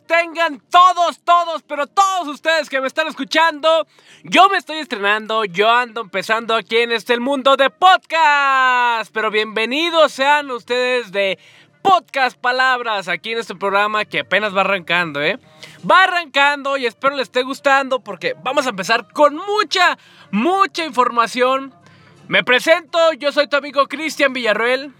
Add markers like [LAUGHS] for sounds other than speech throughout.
tengan todos, todos, pero todos ustedes que me están escuchando. Yo me estoy estrenando, yo ando empezando aquí en este mundo de podcast. Pero bienvenidos sean ustedes de Podcast Palabras aquí en este programa que apenas va arrancando, ¿eh? Va arrancando y espero les esté gustando porque vamos a empezar con mucha, mucha información. Me presento, yo soy tu amigo Cristian Villarroel.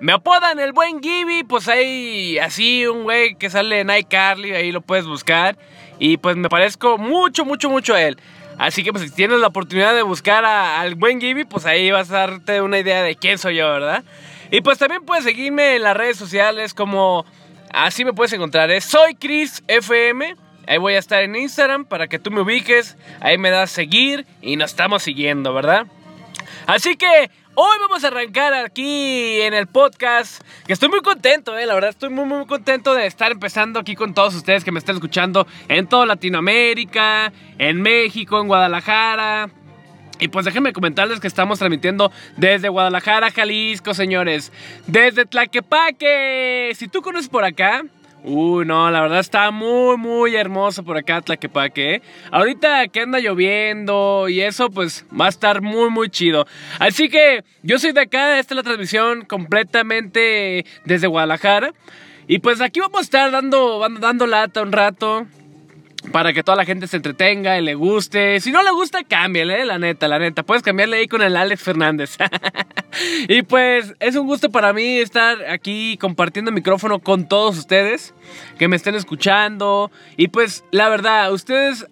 Me apodan el buen Gibby, pues hay así un güey que sale en iCarly, ahí lo puedes buscar. Y pues me parezco mucho, mucho, mucho a él. Así que pues si tienes la oportunidad de buscar al buen Gibby, pues ahí vas a darte una idea de quién soy yo, ¿verdad? Y pues también puedes seguirme en las redes sociales como... Así me puedes encontrar, es Soy Chris FM. Ahí voy a estar en Instagram para que tú me ubiques. Ahí me das seguir y nos estamos siguiendo, ¿verdad? Así que Hoy vamos a arrancar aquí en el podcast, que estoy muy contento, eh, la verdad estoy muy muy contento de estar empezando aquí con todos ustedes que me están escuchando en toda Latinoamérica, en México, en Guadalajara. Y pues déjenme comentarles que estamos transmitiendo desde Guadalajara, Jalisco, señores. Desde Tlaquepaque. Si tú conoces por acá, Uy, no, la verdad está muy, muy hermoso por acá Tlaquepaque. ¿eh? Ahorita que anda lloviendo y eso, pues va a estar muy, muy chido. Así que yo soy de acá, esta es la transmisión completamente desde Guadalajara. Y pues aquí vamos a estar dando, dando lata un rato para que toda la gente se entretenga y le guste. Si no le gusta, cámbiale, la neta, la neta. Puedes cambiarle ahí con el Alex Fernández. [LAUGHS] y pues es un gusto para mí estar aquí compartiendo micrófono con todos ustedes que me estén escuchando. Y pues la verdad, ustedes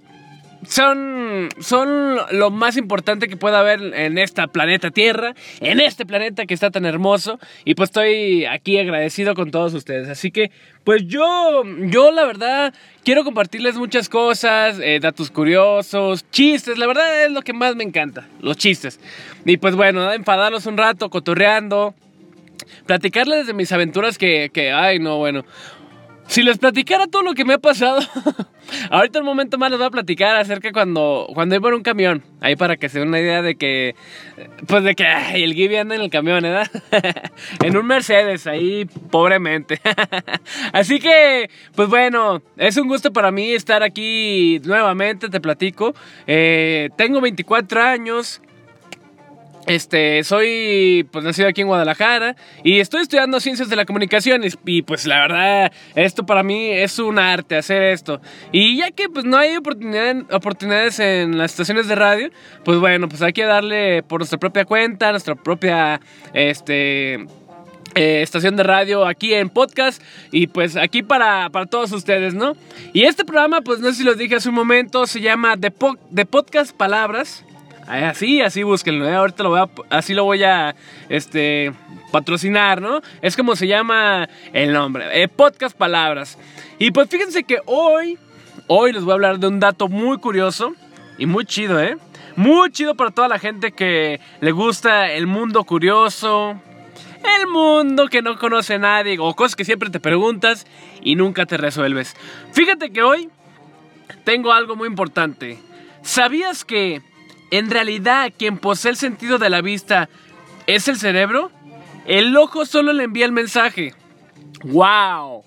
son, son lo más importante que pueda haber en esta planeta Tierra, en este planeta que está tan hermoso. Y pues estoy aquí agradecido con todos ustedes. Así que, pues yo, yo la verdad quiero compartirles muchas cosas, eh, datos curiosos, chistes. La verdad es lo que más me encanta, los chistes. Y pues bueno, enfadarlos un rato, cotorreando. Platicarles de mis aventuras que, que, ay no, bueno. Si les platicara todo lo que me ha pasado, [LAUGHS] ahorita un momento más les voy a platicar acerca cuando, cuando iba en un camión. Ahí para que se den una idea de que, pues de que el Gibby anda en el camión, ¿verdad? [LAUGHS] en un Mercedes, ahí pobremente. [LAUGHS] Así que, pues bueno, es un gusto para mí estar aquí nuevamente, te platico. Eh, tengo 24 años. Este, soy pues nacido aquí en Guadalajara y estoy estudiando ciencias de la comunicación y, pues la verdad esto para mí es un arte hacer esto y ya que pues no hay oportunidades en las estaciones de radio pues bueno pues hay que darle por nuestra propia cuenta nuestra propia este eh, estación de radio aquí en podcast y pues aquí para, para, todos ustedes, ¿no? Y este programa, pues no sé si lo dije hace un momento, se llama The, The Podcast Palabras. Así, así búsquenlo, ¿eh? ahorita lo voy a, así lo voy a este, patrocinar, ¿no? Es como se llama el nombre, eh, Podcast Palabras. Y pues fíjense que hoy, hoy les voy a hablar de un dato muy curioso y muy chido, ¿eh? Muy chido para toda la gente que le gusta el mundo curioso, el mundo que no conoce a nadie o cosas que siempre te preguntas y nunca te resuelves. Fíjate que hoy tengo algo muy importante. ¿Sabías que en realidad quien posee el sentido de la vista es el cerebro, el ojo solo le envía el mensaje. ¡Wow!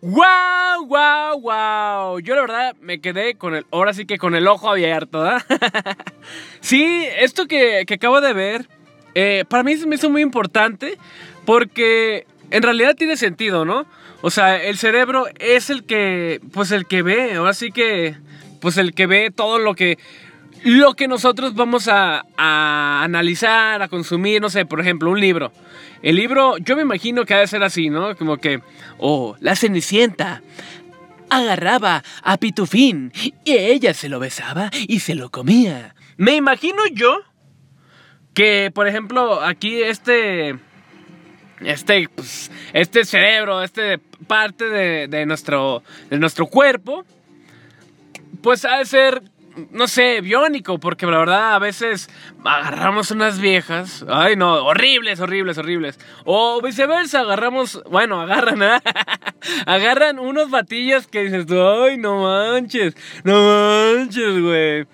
¡Wow! ¡Wow! ¡Wow! Yo la verdad me quedé con el, ahora sí que con el ojo abierto, ¿verdad? [LAUGHS] sí, esto que, acabo de ver, eh, para mí se me hizo muy importante porque en realidad tiene sentido, ¿no? O sea, el cerebro es el que, pues el que ve, ahora sí que, pues el que ve todo lo que, lo que nosotros vamos a, analizar, a consumir, no sé, por ejemplo, un libro. El libro, yo me imagino que ha de ser así, ¿no? Como que, oh, la Cenicienta agarraba a Pitufín y ella se lo besaba y se lo comía. Me imagino yo que, por ejemplo, aquí este, este, pues, este cerebro, este parte de, de, nuestro, de nuestro cuerpo, pues ha de ser no sé, biónico, porque la verdad a veces agarramos unas viejas, ay no, horribles, horribles, horribles. O viceversa, agarramos, bueno, agarran, ¿eh? [LAUGHS] agarran unos batillas que dices, ay, no manches, no manches, güey.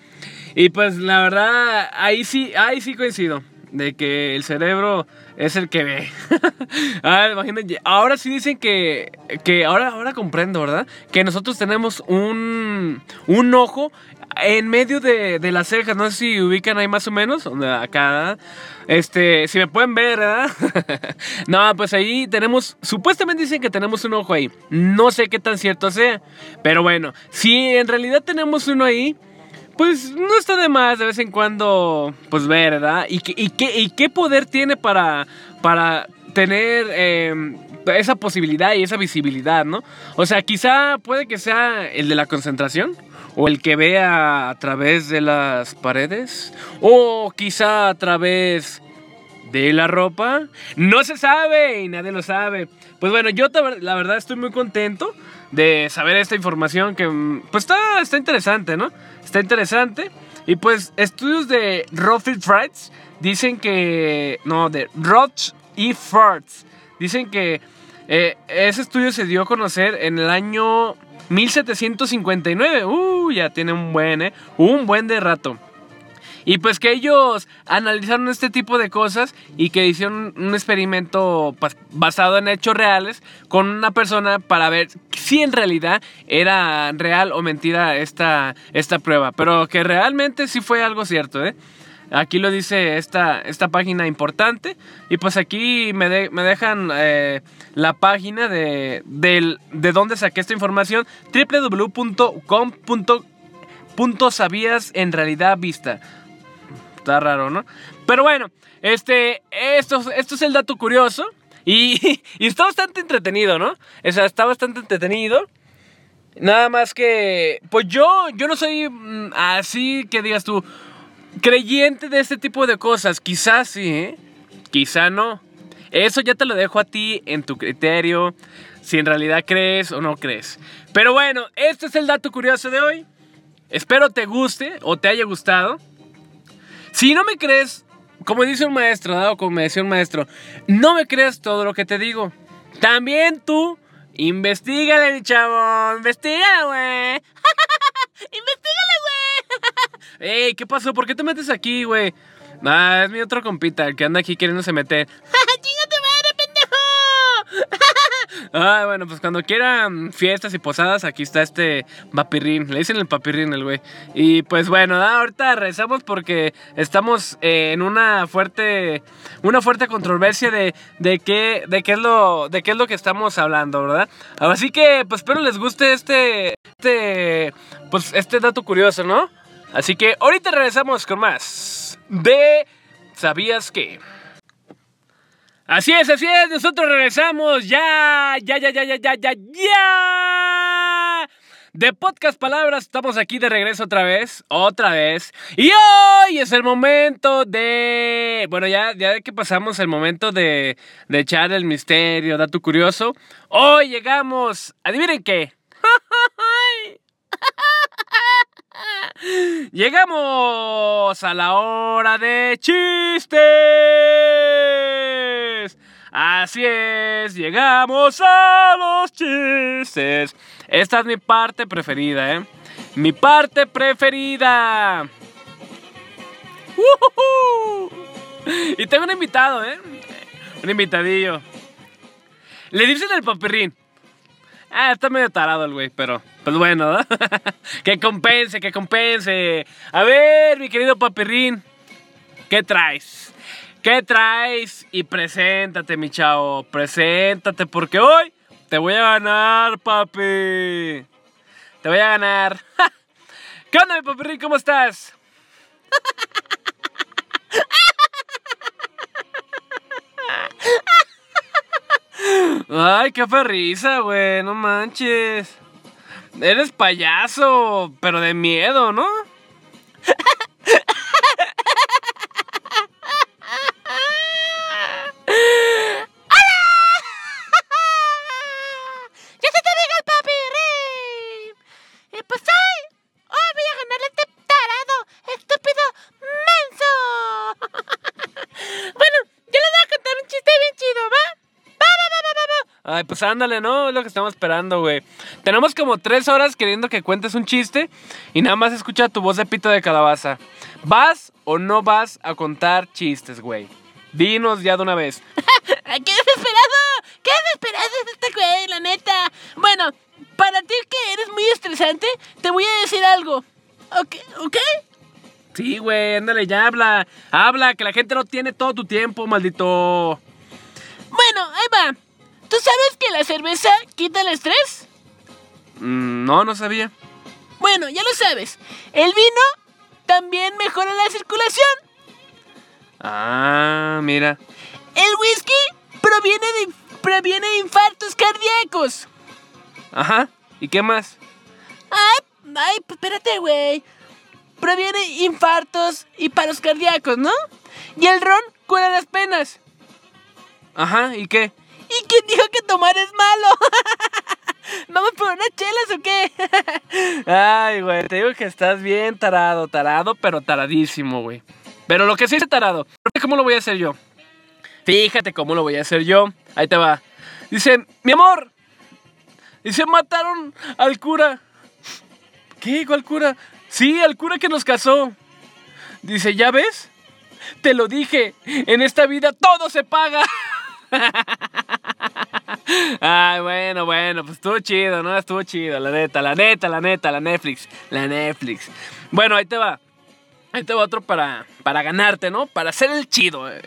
Y pues la verdad, ahí sí, ahí sí coincido. de que el cerebro es el que ve. [LAUGHS] ah, imagínate, ahora sí dicen que, que ahora, ahora comprendo, ¿verdad? Que nosotros tenemos un, un ojo en medio de, de las cejas, no sé si ubican ahí más o menos, acá, este, si me pueden ver, ¿verdad? [LAUGHS] no, pues ahí tenemos, supuestamente dicen que tenemos un ojo ahí, no sé qué tan cierto sea, pero bueno, si en realidad tenemos uno ahí, pues no está de más de vez en cuando, pues ver, ¿verdad? ¿Y, qué, y, qué, y qué poder tiene para, para tener em, esa posibilidad y esa visibilidad, ¿no? O sea, quizá puede que sea el de la concentración. O el que vea a través de las paredes. O quizá a través de la ropa. No se sabe y nadie lo sabe. Pues bueno, yo la verdad estoy muy contento de saber esta información que pues está, está interesante, ¿no? Está interesante. Y pues estudios de Rothfield Frights dicen que... No, de Roth y. Dicen que eh, ese estudio se dio a conocer en el año 1759. Uh, ya tiene un buen, ¿eh? Un buen de rato. Y pues que ellos analizaron este tipo de cosas y que hicieron un experimento basado en hechos reales con una persona para ver si en realidad era real o mentira esta, esta prueba. Pero que realmente sí fue algo cierto, ¿eh? Aquí lo dice esta, esta página importante. Y pues aquí me, dejan eh, la página de, de, de dónde saqué esta información. www.com.sabías en realidad vista. Está raro, ¿no? Pero bueno, este, esto, esto es el dato curioso. [LAUGHS] Y, está bastante entretenido, ¿no? O sea, está bastante entretenido. Nada más que, pues yo, yo no soy mm, así que digas tú, creyente de este tipo de cosas. Quizás sí, ¿eh? quizá no. Eso ya te lo dejo a ti en tu criterio, si en realidad crees o no crees. Pero bueno, este es el dato curioso de hoy. Espero te guste o te haya gustado. Si no me crees, como dice un maestro, ¿no? como me decía un maestro, no me crees todo lo que te digo. También tú, investigale, chavo, investigale, güey. [LAUGHS] Ey, ¿qué pasó? ¿Por qué te metes aquí, güey? Ah, es mi otro compita, que anda aquí queriéndose meter. [LAUGHS] [LAUGHS] Ah, bueno, pues cuando quieran fiestas y posadas, aquí está este papirrín. Le dicen el papirrín el güey. Y pues bueno, ahorita rezamos porque estamos en una fuerte una fuerte controversia de, de, qué, de, qué es lo, de qué es lo que estamos hablando, ¿verdad? Así que pues espero les guste este, este, pues este dato curioso, ¿no? Así que ahorita regresamos con más de ¿Sabías que? Así es, así es, nosotros regresamos ya, ya, ya, ya, ya, ya, ya, ya. De Podcast Palabras, estamos aquí de regreso otra vez, otra vez. Y hoy es el momento de... Bueno, ya, ya que pasamos el momento de, de echar el misterio, dato curioso, hoy llegamos, adivinen qué. Llegamos a la hora de chistes. Así es, llegamos a los chistes. Esta es mi parte preferida, ¿eh? Mi parte preferida. Y tengo un invitado, ¿eh? Un invitadillo. Le dicen el papirrín. Ah, está medio tarado el güey, pero pues bueno, ¿no? [LAUGHS] que compense, que compense. A ver, mi querido papirrín, ¿qué traes? ¿Qué traes? Y preséntate, mi chavo. Preséntate porque hoy te voy a ganar, papi. Te voy a ganar. [LAUGHS] ¿Qué onda, mi? ¿Cómo estás? [LAUGHS] Ay, qué ferriza, güey. No manches. Eres payaso, pero de miedo, ¿no? Pues ándale, ¿no? Es lo que estamos esperando, güey. Tenemos como tres horas queriendo que cuentes un chiste y nada más escucha tu voz de pito de calabaza. ¿Vas o no vas a contar chistes, güey? Dinos ya de una vez. [LAUGHS] ¡Qué desesperado! ¡Qué desesperado es este güey, la neta! Bueno, para ti que eres muy estresante, te voy a decir algo. ¿Ok? ¿Ok? Sí, güey, ándale, ya habla. Habla, que la gente no tiene todo tu tiempo, maldito. Bueno, ahí va. ¿Tú sabes que la cerveza quita el estrés? Mm, no, no sabía. Bueno, ya lo sabes. El vino también mejora la circulación. Ah, mira. El whisky proviene de, previene infartos cardíacos. Ajá. ¿Y qué más? Ay, ay, pues espérate, güey. Previene infartos y paros cardíacos, ¿no? Y el ron cura las penas. Ajá, ¿y qué? [LAUGHS] ¿Y quién dijo que tomar es malo? [LAUGHS] ¿Vamos por unas chelas o qué? [LAUGHS] Ay, güey, te digo que estás bien tarado, tarado, pero taradísimo, güey. Pero lo que sí es tarado, ¿cómo lo voy a hacer yo? Fíjate cómo lo voy a hacer yo. Ahí te va. Dice, mi amor. Dice, mataron al cura. ¿Qué? ¿Cuál cura? Sí, al cura que nos casó. Dice, ¿ya ves? Te lo dije, en esta vida todo se paga. Ay, bueno, bueno, pues estuvo chido, ¿no? Estuvo chido, la neta, la neta, la neta, la Netflix, la Netflix. Bueno, ahí te va. Ahí te va otro para, para ganarte, ¿no? Para hacer el chido. eh.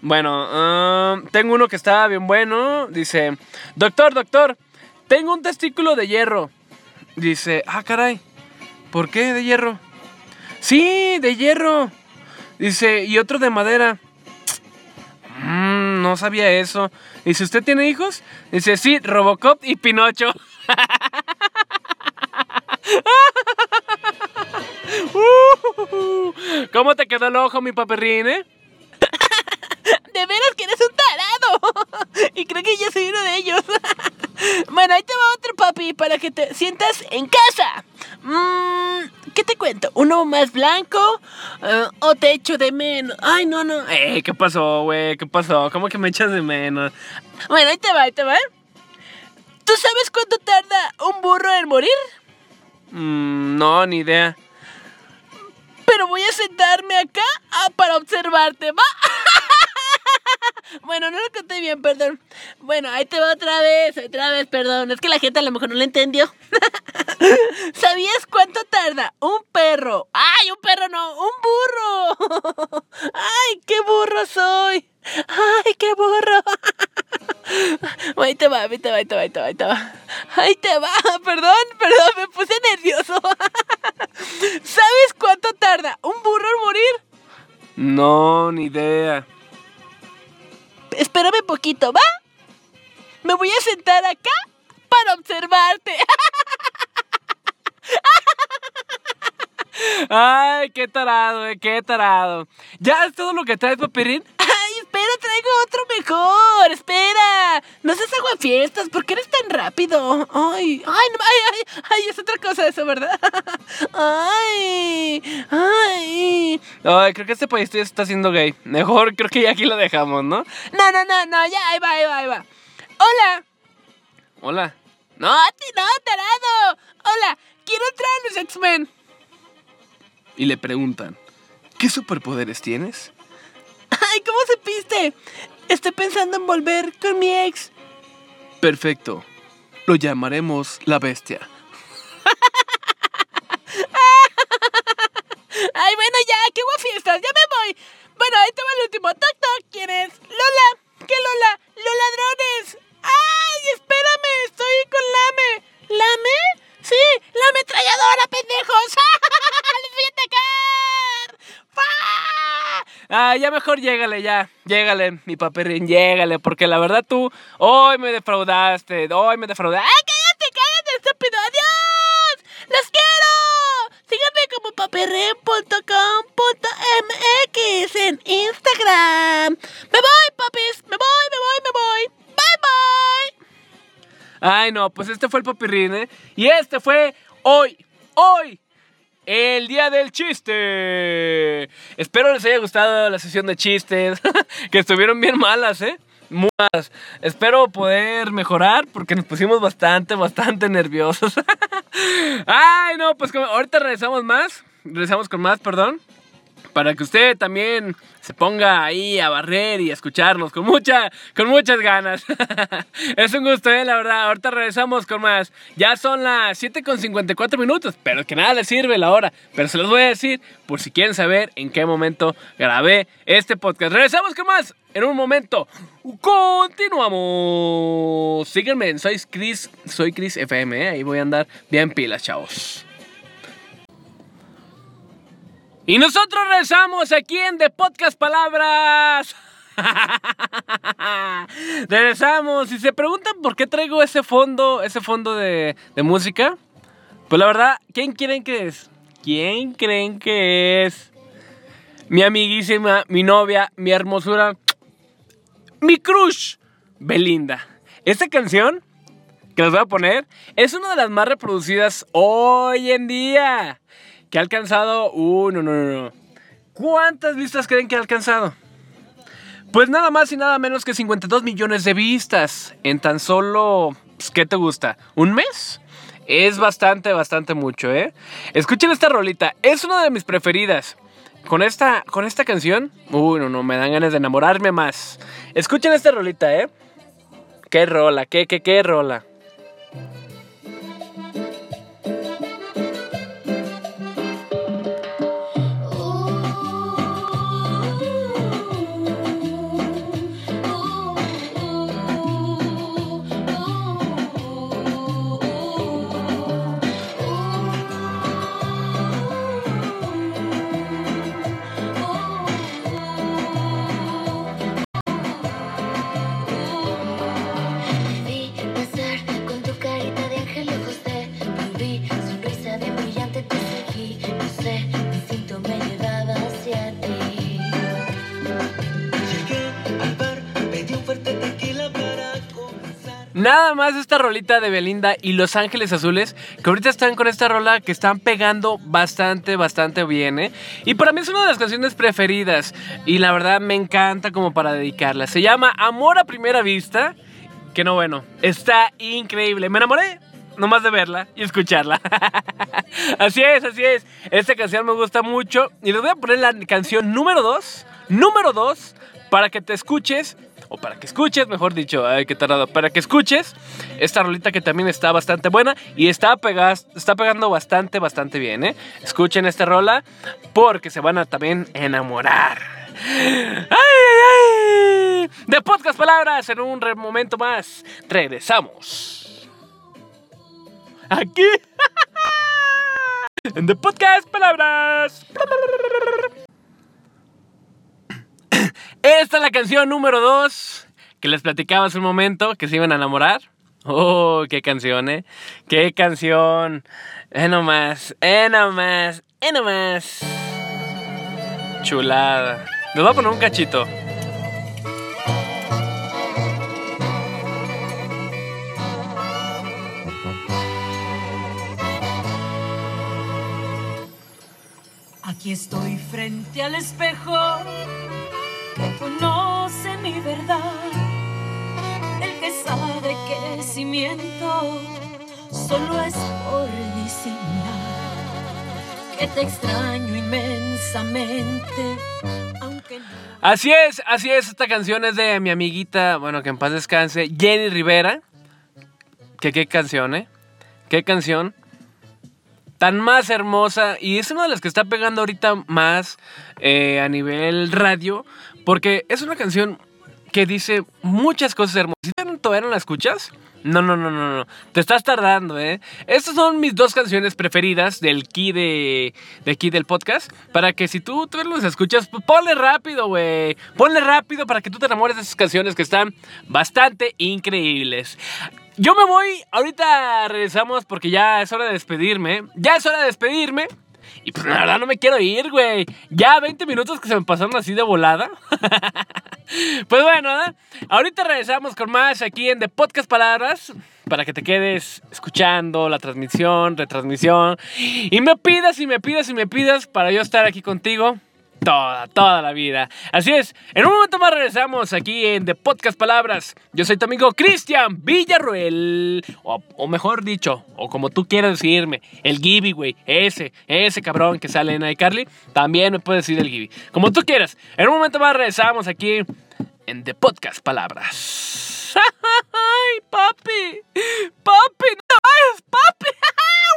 Bueno, ah, tengo uno que está bien bueno. Dice, doctor, doctor, tengo un testículo de hierro. Dice, ah, caray, ¿por qué de hierro? Sí, de hierro. Dice, y otro de madera. No sabía eso. Dice, ¿usted tiene hijos? Dice, sí, Robocop y Pinocho. [LAUGHS] Uh, ¿Cómo te quedó el ojo, mi paperrín, eh? De veras que eres un tarado. [LAUGHS] Y creo que yo soy uno de ellos. [LAUGHS] Bueno, ahí te va otro papi para que te sientas en casa. Mm, ¿Qué te cuento? ¿Uno más blanco? Eh, ¿O te echo de menos? Ay, no, no. Eh, ¿qué pasó, güey? ¿Qué pasó? ¿Cómo que me echas de menos? Bueno, ahí te va, ahí te va. ¿Tú sabes cuánto tarda un burro en morir? Mm, no, ni idea. Pero voy a sentarme acá ah, para observarte, ¿va? [LAUGHS] Bueno, no lo conté bien, perdón. Bueno, ahí te va otra vez, otra vez, perdón. Es que la gente a lo mejor no lo entendió. [LAUGHS] ¿Sabías cuánto tarda un perro? ¡Ay, un perro no! ¡Un burro! [LAUGHS] ¡Ay, qué burro soy! ¡Ay, qué burro! [LAUGHS] Ahí te va, ahí te va, ahí te va, ahí te va, ahí te va. Ahí te va, perdón, perdón, me puse nervioso. ¿Sabes cuánto tarda un burro en morir? No, ni idea. Poquito, ¿va? Me voy a sentar acá para observarte. [LAUGHS] Ay, qué tarado, eh, qué tarado. ¿Ya es todo lo que traes, papirín? Traigo otro mejor. Espera. No seas aguafiestas. ¿Por qué eres tan rápido? Ay, ay, no, ay, ay, ay, es otra cosa eso, ¿verdad? [LAUGHS] Ay, ay. Ay, creo que este país ya se está haciendo gay. Mejor creo que ya aquí lo dejamos, ¿no? No, no, no, no, ya, ahí va, ahí va, ahí va. Hola. Hola. No, no, tarado. Hola, quiero entrar a los X-Men. Y le preguntan, ¿qué superpoderes tienes? ¿Cómo supiste? Estoy pensando en volver con mi ex. Perfecto. Lo llamaremos la bestia. [LAUGHS] Ay, bueno, ya, qué guafiestas, ya me voy. Bueno, ahí te va el último. Toc, toc, ¿quién es? Lola. ¿Qué Lola? Los ladrones. Ay, espérame, estoy con Lame. ¿Lame? Sí, la ametralladora, pendejos. ¡Les [LAUGHS] voy a atacar! ¡Fah! Ah, ya mejor llégale, ya. Llégale, mi paperrín, llégale. Porque la verdad tú hoy me defraudaste. Hoy me defraudaste. ¡Ay, cállate, cállate, estúpido! ¡Adiós! ¡Los quiero! Síganme como paperren.com.mx en Instagram. Me voy, papis. Me voy, me voy, me voy. Bye, bye. Ay, no, pues este fue el papirrín, ¿eh? Y este fue hoy, hoy, el día del chiste. Espero les haya gustado la sesión de chistes, [LAUGHS] que estuvieron bien malas, ¿eh? Más. Espero poder mejorar porque nos pusimos bastante, bastante nerviosos. [LAUGHS] Ay, no, pues ahorita regresamos más. Regresamos con más, perdón para que usted también se ponga ahí a barrer y a escucharnos con, mucha, con muchas ganas. [LAUGHS] es un gusto, ¿eh? la verdad. Ahorita regresamos con más. Ya son las 7 con 54 minutos, pero que nada les sirve la hora. Pero se los voy a decir por si quieren saber en qué momento grabé este podcast. Regresamos con más en un momento. Continuamos. Síguenme, soy Chris, soy Chris FM, ¿eh? ahí voy a andar bien pilas, chavos. Y nosotros rezamos aquí en The Podcast Palabras. [LAUGHS] Regresamos. Y se preguntan por qué traigo ese fondo, ese fondo de, de, música. Pues la verdad, ¿quién creen que es? ¿Quién creen que es? Mi amiguísima, mi novia, mi hermosura, mi crush, Belinda. Esta canción que les voy a poner es una de las más reproducidas hoy en día que ha alcanzado... Uh, no, no, no. ¿Cuántas vistas creen que ha alcanzado? Pues nada más y nada menos que 52 millones de vistas en tan solo... Pues, ¿Qué te gusta? ¿Un mes? Es bastante, bastante mucho, ¿eh? Escuchen esta rolita. Es una de mis preferidas. Con esta, con esta canción... Uy, no, no, me dan ganas de enamorarme más. Escuchen esta rolita, ¿eh? Qué rola, qué, qué, qué rola. Nada más esta rolita de Belinda y Los Ángeles Azules, que ahorita están con esta rola que están pegando bastante, bastante bien, ¿eh? Y para mí es una de las canciones preferidas y la verdad me encanta como para dedicarla. Se llama Amor a Primera Vista, que no bueno, está increíble. Me enamoré nomás de verla y escucharla. [LAUGHS] así es, así es. Esta canción me gusta mucho y les voy a poner la canción número 2, número 2, para que te escuches o para que escuches, mejor dicho, ay, qué tardado, para que escuches esta rolita que también está bastante buena y está, está pegando bastante, bastante bien, ¿eh? Escuchen esta rola porque se van a también enamorar. ¡Ay, ay, ay! De podcast palabras, en un momento más, regresamos. Aquí. [LAUGHS] en The Podcast Palabras. Esta es la canción número 2 que les platicaba hace un momento que se iban a enamorar. Oh, qué canción, ¿eh? Qué canción. Eh nomás, eh nomás, eh nomás. Chulada. Les voy a poner un cachito. Aquí estoy frente al espejo que conoce mi verdad, el que sabe que si miento solo es por disimular, que te extraño inmensamente. Aunque Así es, así es, esta canción es de mi amiguita, bueno, que en paz descanse, Jenny Rivera. Que qué canción, ¿eh? Qué canción tan más hermosa y es una de las que está pegando ahorita más eh, a nivel radio porque es una canción que dice muchas cosas hermosas. ¿Si todavía no la escuchas? No, no, no, no, no. Te estás tardando, ¿eh? Estas son mis dos canciones preferidas del key del podcast. Para que si tú todavía las escuchas, ponle rápido, güey. Ponle rápido para que tú te enamores de esas canciones que están bastante increíbles. Yo me voy, ahorita regresamos porque ya es hora de despedirme. Ya es hora de despedirme. Y pues la verdad no me quiero ir, güey. Ya 20 minutos que se me pasaron así de volada. [LAUGHS] pues bueno, ¿eh? ahorita regresamos con más aquí en The Podcast Palabras. Para que te quedes escuchando la transmisión, retransmisión. Y me pidas y me pidas y me pidas para yo estar aquí contigo. Toda, toda la vida. Así es, en un momento más regresamos aquí en The Podcast Palabras. Yo soy tu amigo Cristian Villarruel. O, o mejor dicho, o como tú quieras decirme, el Gibby, güey. Ese, ese cabrón que sale en iCarly. También me puedes decir el Gibby. Como tú quieras. En un momento más regresamos aquí en The Podcast Palabras. [LAUGHS] ¡Ay, papi! ¡Papi! ¡No vayas, papi! [LAUGHS]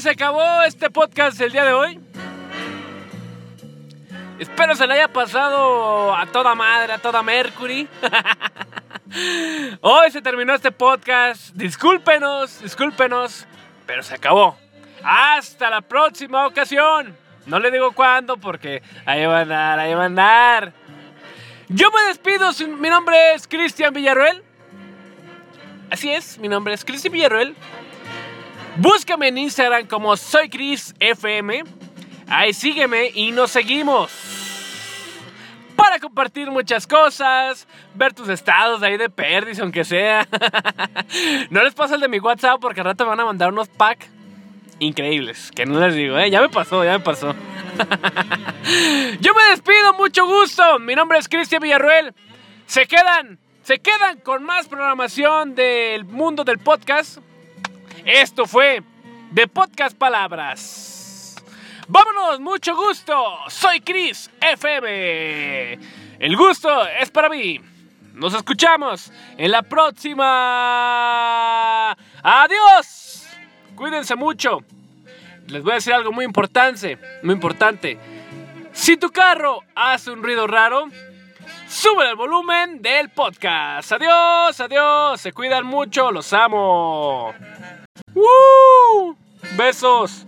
Se acabó este podcast el día de hoy. Espero se le haya pasado a toda madre, a toda Mercury. [LAUGHS] Hoy se terminó este podcast. Discúlpenos, discúlpenos, pero se acabó. Hasta la próxima ocasión. No le digo cuándo porque ahí va a andar, ahí va a andar. Yo me despido. Mi nombre es Cristian Villarruel. Así es, mi nombre es Cristian Villarruel. Búscame en Instagram como soy Chris. Ahí sígueme y nos seguimos. Para compartir muchas cosas, ver tus estados de ahí de perdis, aunque sea. [LAUGHS] no les paso el de mi WhatsApp porque al rato me van a mandar unos packs increíbles. Que no les digo, ¿eh? Ya me pasó, ya me pasó. [LAUGHS] Yo me despido, mucho gusto. Mi nombre es Cristian Villarruel. Se quedan, se quedan con más programación del mundo del podcast. Esto fue de Podcast Palabras. Vámonos, mucho gusto. Soy Chris FM. El gusto es para mí. Nos escuchamos en la próxima. Adiós. Cuídense mucho. Les voy a decir algo muy importante, muy importante. Si tu carro hace un ruido raro, sube el volumen del podcast. Adiós, adiós. Se cuidan mucho, los amo. ¡Woo! Besos.